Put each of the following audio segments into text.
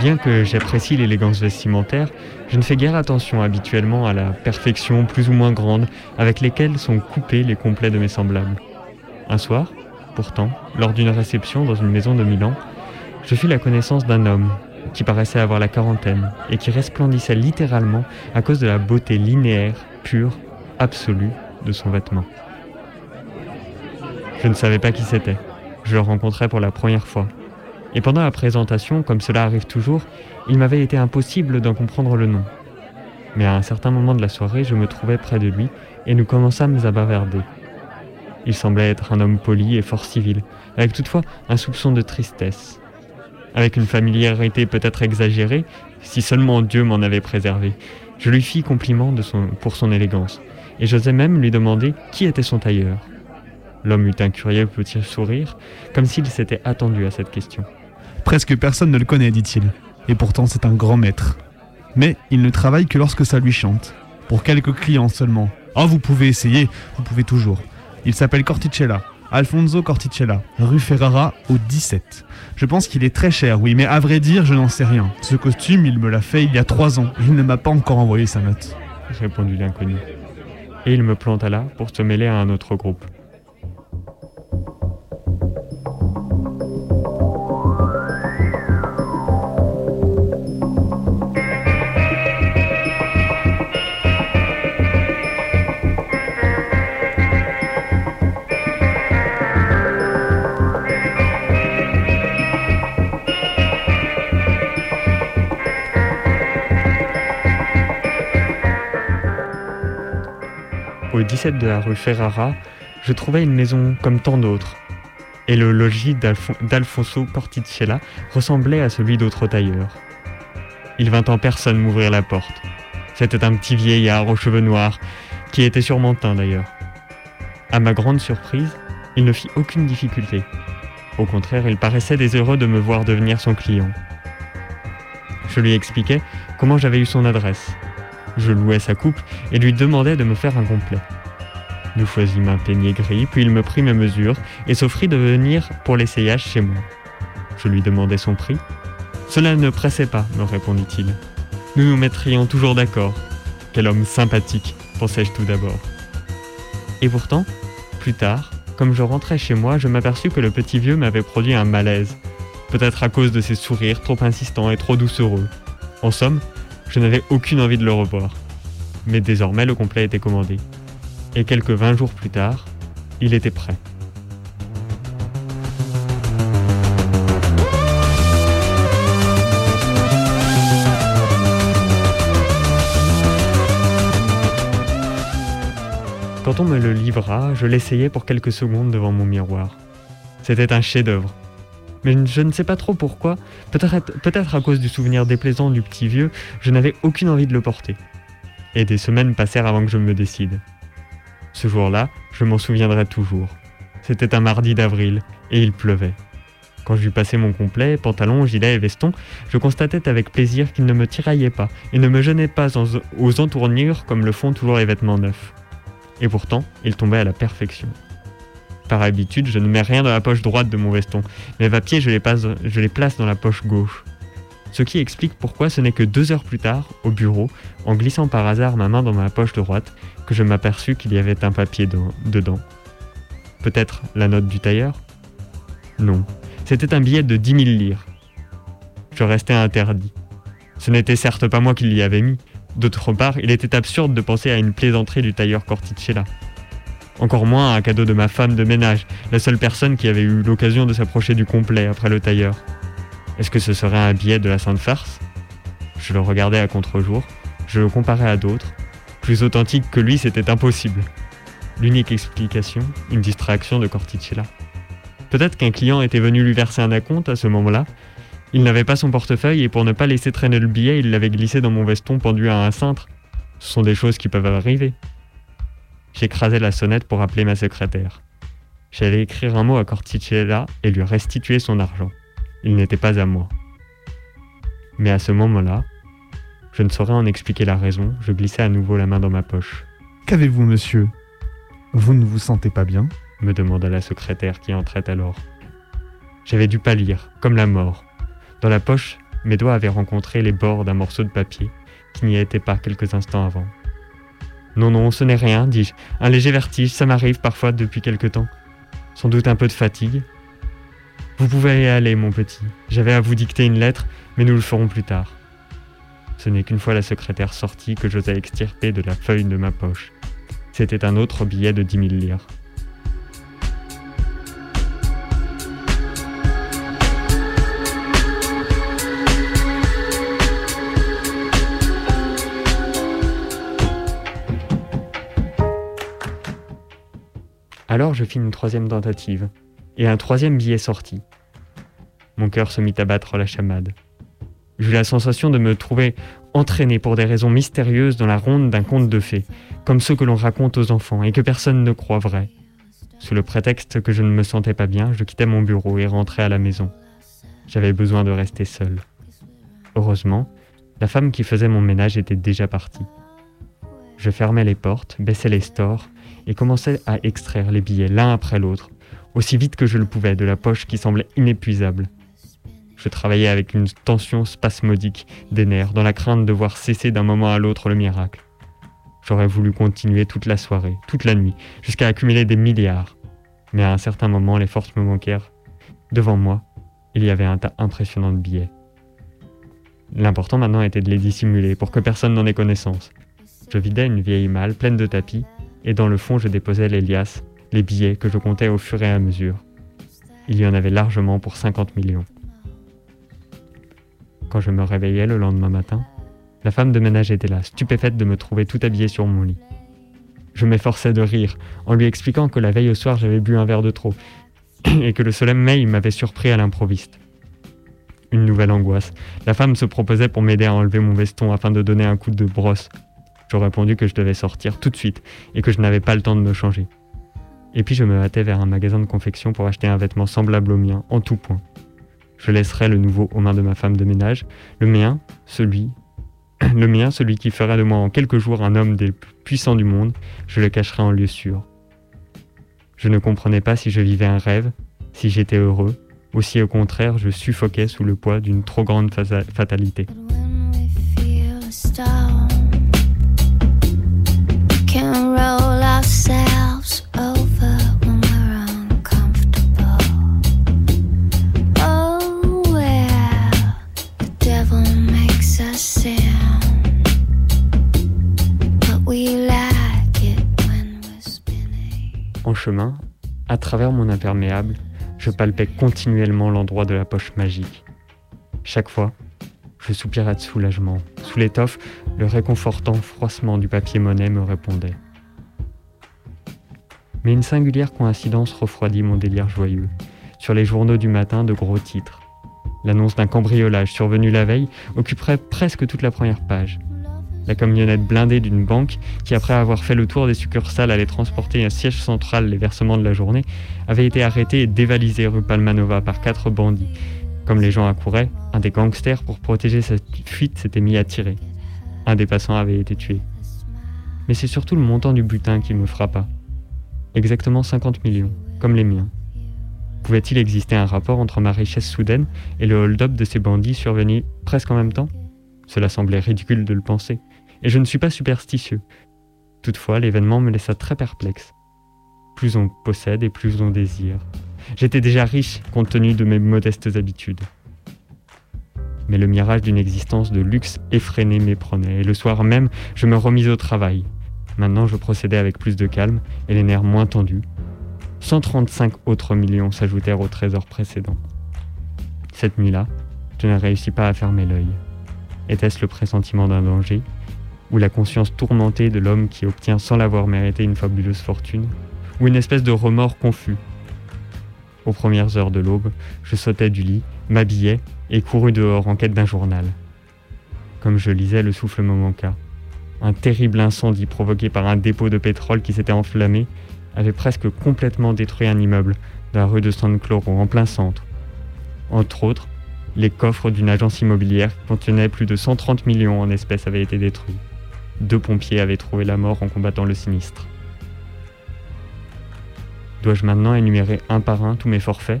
Bien que j'apprécie l'élégance vestimentaire, je ne fais guère attention habituellement à la perfection plus ou moins grande avec lesquelles sont coupés les complets de mes semblables. Un soir, pourtant, lors d'une réception dans une maison de Milan, je fis la connaissance d'un homme qui paraissait avoir la quarantaine et qui resplendissait littéralement à cause de la beauté linéaire, pure, absolue de son vêtement. Je ne savais pas qui c'était. Je le rencontrais pour la première fois et pendant la présentation, comme cela arrive toujours, il m'avait été impossible d'en comprendre le nom. Mais à un certain moment de la soirée, je me trouvais près de lui et nous commençâmes à bavarder. Il semblait être un homme poli et fort civil, avec toutefois un soupçon de tristesse. Avec une familiarité peut-être exagérée, si seulement Dieu m'en avait préservé, je lui fis compliment pour son élégance, et j'osais même lui demander qui était son tailleur. L'homme eut un curieux petit sourire, comme s'il s'était attendu à cette question. Presque personne ne le connaît, dit-il. Et pourtant, c'est un grand maître. Mais il ne travaille que lorsque ça lui chante. Pour quelques clients seulement. Oh, vous pouvez essayer, vous pouvez toujours. Il s'appelle Corticella. Alfonso Corticella, rue Ferrara au 17. Je pense qu'il est très cher, oui, mais à vrai dire, je n'en sais rien. Ce costume, il me l'a fait il y a trois ans. Il ne m'a pas encore envoyé sa note. Répondit l'inconnu. Et il me planta là pour se mêler à un autre groupe. 17 de la rue Ferrara, je trouvais une maison comme tant d'autres. Et le logis d'Alfonso Corticella ressemblait à celui d'autres tailleurs. Il vint en personne m'ouvrir la porte. C'était un petit vieillard aux cheveux noirs, qui était sûrement teint d'ailleurs. À ma grande surprise, il ne fit aucune difficulté. Au contraire, il paraissait désheureux de me voir devenir son client. Je lui expliquai comment j'avais eu son adresse, je louais sa coupe et lui demandais de me faire un complet. Nous choisîmes un peignet gris, puis il me prit mes mesures et s'offrit de venir pour l'essayage chez moi. Je lui demandai son prix. Cela ne pressait pas, me répondit-il. Nous nous mettrions toujours d'accord. Quel homme sympathique, pensai-je tout d'abord. Et pourtant, plus tard, comme je rentrais chez moi, je m'aperçus que le petit vieux m'avait produit un malaise, peut-être à cause de ses sourires trop insistants et trop doucereux. En somme, je n'avais aucune envie de le revoir. Mais désormais, le complet était commandé. Et quelques 20 jours plus tard, il était prêt. Quand on me le livra, je l'essayais pour quelques secondes devant mon miroir. C'était un chef-d'œuvre, mais je ne sais pas trop pourquoi, peut-être peut à cause du souvenir déplaisant du petit vieux, je n'avais aucune envie de le porter. Et des semaines passèrent avant que je me décide. Ce jour-là, je m'en souviendrai toujours. C'était un mardi d'avril, et il pleuvait. Quand j'eus passé mon complet, pantalon, gilet et veston, je constatais avec plaisir qu'il ne me tiraillait pas et ne me gênait pas aux entournures comme le font toujours les vêtements neufs. Et pourtant, il tombait à la perfection. Par habitude, je ne mets rien dans la poche droite de mon veston. Mes papiers, je je les place dans la poche gauche. Ce qui explique pourquoi ce n'est que deux heures plus tard, au bureau, en glissant par hasard ma main dans ma poche droite, que je m'aperçus qu'il y avait un papier dedans. Peut-être la note du tailleur? Non, c'était un billet de 10 000 lires. Je restais interdit. Ce n'était certes pas moi qui l'y avais mis. D'autre part, il était absurde de penser à une plaisanterie du tailleur Corticella. Encore moins un cadeau de ma femme de ménage, la seule personne qui avait eu l'occasion de s'approcher du complet après le tailleur. Est-ce que ce serait un billet de la Sainte Farce? Je le regardais à contre-jour, je le comparais à d'autres. Plus authentique que lui, c'était impossible. L'unique explication, une distraction de Corticella. Peut-être qu'un client était venu lui verser un acompte à ce moment-là. Il n'avait pas son portefeuille et pour ne pas laisser traîner le billet, il l'avait glissé dans mon veston pendu à un cintre. Ce sont des choses qui peuvent arriver. J'écrasais la sonnette pour appeler ma secrétaire. J'allais écrire un mot à Corticella et lui restituer son argent. Il n'était pas à moi. Mais à ce moment-là, je ne saurais en expliquer la raison, je glissai à nouveau la main dans ma poche. Qu'avez-vous, monsieur? Vous ne vous sentez pas bien? me demanda la secrétaire qui entrait alors. J'avais dû pâlir, comme la mort. Dans la poche, mes doigts avaient rencontré les bords d'un morceau de papier qui n'y était pas quelques instants avant. Non, non, ce n'est rien, dis-je. Un léger vertige, ça m'arrive parfois depuis quelque temps. Sans doute un peu de fatigue. Vous pouvez y aller, mon petit. J'avais à vous dicter une lettre, mais nous le ferons plus tard. Ce n'est qu'une fois la secrétaire sortie que j'osais extirper de la feuille de ma poche. C'était un autre billet de dix mille lires. Alors je fis une troisième tentative, et un troisième billet sortit. Mon cœur se mit à battre la chamade. J'eus la sensation de me trouver entraîné pour des raisons mystérieuses dans la ronde d'un conte de fées, comme ceux que l'on raconte aux enfants et que personne ne croit vrai. Sous le prétexte que je ne me sentais pas bien, je quittai mon bureau et rentrai à la maison. J'avais besoin de rester seul. Heureusement, la femme qui faisait mon ménage était déjà partie. Je fermais les portes, baissais les stores et commençais à extraire les billets l'un après l'autre, aussi vite que je le pouvais de la poche qui semblait inépuisable. Je travaillais avec une tension spasmodique des nerfs, dans la crainte de voir cesser d'un moment à l'autre le miracle. J'aurais voulu continuer toute la soirée, toute la nuit, jusqu'à accumuler des milliards. Mais à un certain moment, les forces me manquèrent. Devant moi, il y avait un tas impressionnant de billets. L'important maintenant était de les dissimuler pour que personne n'en ait connaissance. Je vidais une vieille malle pleine de tapis et dans le fond je déposais les liasses, les billets que je comptais au fur et à mesure. Il y en avait largement pour 50 millions. Quand je me réveillais le lendemain matin, la femme de ménage était là, stupéfaite de me trouver tout habillé sur mon lit. Je m'efforçais de rire, en lui expliquant que la veille au soir j'avais bu un verre de trop, et que le soleil m'avait surpris à l'improviste. Une nouvelle angoisse. La femme se proposait pour m'aider à enlever mon veston afin de donner un coup de brosse je répondu que je devais sortir tout de suite et que je n'avais pas le temps de me changer. Et puis je me hâtais vers un magasin de confection pour acheter un vêtement semblable au mien, en tout point. Je laisserai le nouveau aux mains de ma femme de ménage, le mien, celui, le mien, celui qui ferait de moi en quelques jours un homme des plus puissants du monde, je le cacherai en lieu sûr. Je ne comprenais pas si je vivais un rêve, si j'étais heureux, ou si au contraire je suffoquais sous le poids d'une trop grande fatalité. Chemin, à travers mon imperméable, je palpais continuellement l'endroit de la poche magique. Chaque fois, je soupirais de soulagement. Sous l'étoffe, le réconfortant froissement du papier monnaie me répondait. Mais une singulière coïncidence refroidit mon délire joyeux. Sur les journaux du matin, de gros titres. L'annonce d'un cambriolage survenu la veille occuperait presque toute la première page. La camionnette blindée d'une banque, qui après avoir fait le tour des succursales allait transporter un siège central les versements de la journée, avait été arrêtée et dévalisée rue Palmanova par quatre bandits. Comme les gens accouraient, un des gangsters, pour protéger cette fuite, s'était mis à tirer. Un des passants avait été tué. Mais c'est surtout le montant du butin qui me frappa exactement 50 millions, comme les miens. Pouvait-il exister un rapport entre ma richesse soudaine et le hold-up de ces bandits survenus presque en même temps? Cela semblait ridicule de le penser, et je ne suis pas superstitieux. Toutefois, l'événement me laissa très perplexe. Plus on possède et plus on désire. J'étais déjà riche compte tenu de mes modestes habitudes. Mais le mirage d'une existence de luxe effréné m'éprenait, et le soir même, je me remis au travail, Maintenant, je procédais avec plus de calme et les nerfs moins tendus. 135 autres millions s'ajoutèrent au trésor précédent. Cette nuit-là, je ne réussis pas à fermer l'œil. Était-ce le pressentiment d'un danger? Ou la conscience tourmentée de l'homme qui obtient sans l'avoir mérité une fabuleuse fortune Ou une espèce de remords confus Aux premières heures de l'aube, je sautais du lit, m'habillais et courus dehors en quête d'un journal. Comme je lisais, le souffle me manqua. Un terrible incendie provoqué par un dépôt de pétrole qui s'était enflammé avait presque complètement détruit un immeuble de la rue de San Cloro en plein centre. Entre autres, les coffres d'une agence immobilière qui contenait plus de 130 millions en espèces avaient été détruits. Deux pompiers avaient trouvé la mort en combattant le sinistre. Dois-je maintenant énumérer un par un tous mes forfaits?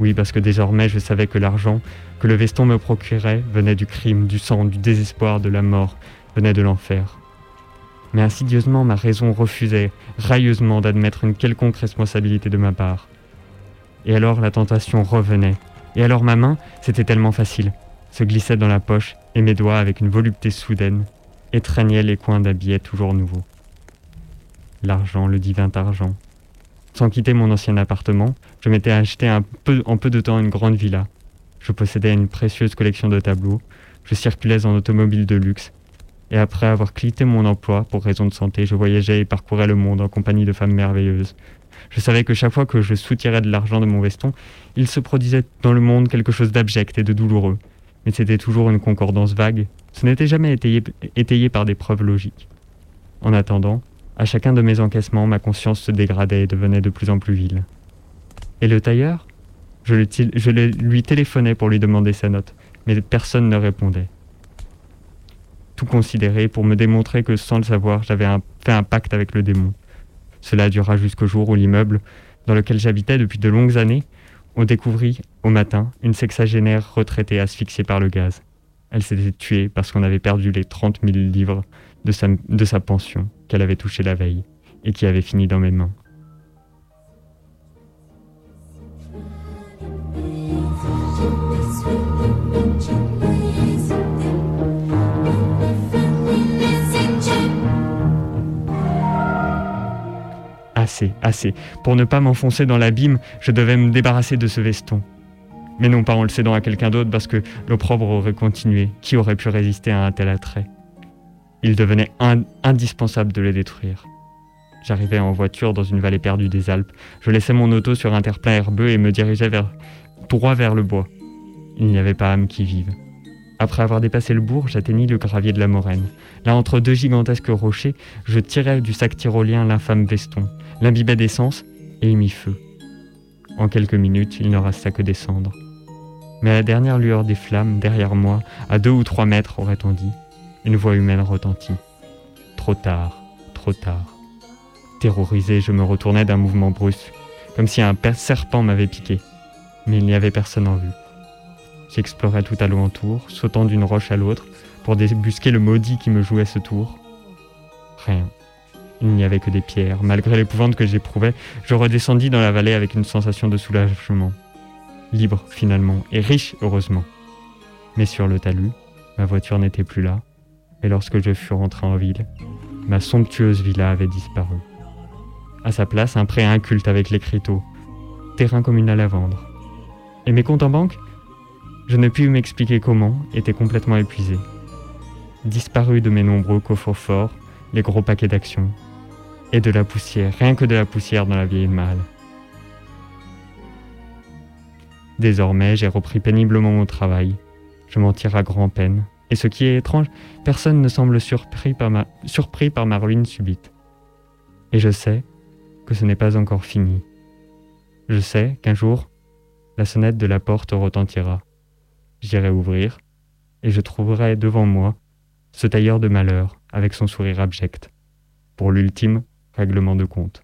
Oui, parce que désormais je savais que l'argent que le veston me procurait venait du crime, du sang, du désespoir, de la mort, venait de l'enfer. Mais insidieusement, ma raison refusait railleusement d'admettre une quelconque responsabilité de ma part. Et alors la tentation revenait. Et alors ma main, c'était tellement facile, se glissait dans la poche et mes doigts, avec une volupté soudaine, étreignaient les coins d'un billet toujours nouveau. L'argent, le divin argent. Sans quitter mon ancien appartement, je m'étais acheté en peu de temps une grande villa. Je possédais une précieuse collection de tableaux, je circulais en automobile de luxe, et après avoir quitté mon emploi pour raison de santé, je voyageais et parcourais le monde en compagnie de femmes merveilleuses. Je savais que chaque fois que je soutirais de l'argent de mon veston, il se produisait dans le monde quelque chose d'abject et de douloureux. Mais c'était toujours une concordance vague. Ce n'était jamais étayé, par des preuves logiques. En attendant, à chacun de mes encaissements, ma conscience se dégradait et devenait de plus en plus vile. Et le tailleur? Je, le, je lui téléphonais pour lui demander sa note, mais personne ne répondait. Tout considéré pour me démontrer que sans le savoir, j'avais fait un pacte avec le démon. Cela dura jusqu'au jour où l'immeuble, dans lequel j'habitais depuis de longues années, on découvrit, au matin, une sexagénaire retraitée asphyxiée par le gaz. Elle s'était tuée parce qu'on avait perdu les 30 000 livres de sa, pension qu'elle avait touchée la veille et qui avait fini dans mes mains. Assez. Pour ne pas m'enfoncer dans l'abîme, je devais me débarrasser de ce veston. Mais non pas en le cédant à quelqu'un d'autre parce que l'opprobre aurait continué. Qui aurait pu résister à un tel attrait? Il devenait indispensable de le détruire. J'arrivais en voiture dans une vallée perdue des Alpes. Je laissais mon auto sur un terre-plein herbeux et me dirigeais droit vers le bois. Il n'y avait pas âme qui vive. Après avoir dépassé le bourg, j'atteignis le gravier de la Moraine. Là, entre deux gigantesques rochers, je tirais du sac tyrolien l'infâme veston l'imbibait d'essence et y mit feu. En quelques minutes, il ne resta que des cendres. Mais à la dernière lueur des flammes, derrière moi, à deux ou trois mètres, aurait-on dit, une voix humaine retentit. Trop tard, trop tard. Terrorisé, je me retournais d'un mouvement brusque, comme si un serpent m'avait piqué. Mais il n'y avait personne en vue. J'explorais tout alentour, sautant d'une roche à l'autre, pour débusquer le maudit qui me jouait ce tour. Rien. Il n'y avait que des pierres. Malgré l'épouvante que j'éprouvais, je redescendis dans la vallée avec une sensation de soulagement. Libre, finalement, et riche, heureusement. Mais sur le talus, ma voiture n'était plus là, et lorsque je fus rentré en ville, ma somptueuse villa avait disparu. À sa place, un prêt inculte avec l'écriteau, terrain communal à vendre. Et mes comptes en banque? Je ne pus m'expliquer comment, étaient complètement épuisés. Disparus de mes nombreux coffres forts, les gros paquets d'actions, et de la poussière, rien que de la poussière dans la vieille malle. Désormais, j'ai repris péniblement mon travail. Je m'en tire à grand-peine. Et ce qui est étrange, personne ne semble surpris par, ma, surpris par ma ruine subite. Et je sais que ce n'est pas encore fini. Je sais qu'un jour, la sonnette de la porte retentira. J'irai ouvrir, et je trouverai devant moi ce tailleur de malheur avec son sourire abject. Pour l'ultime règlement de compte.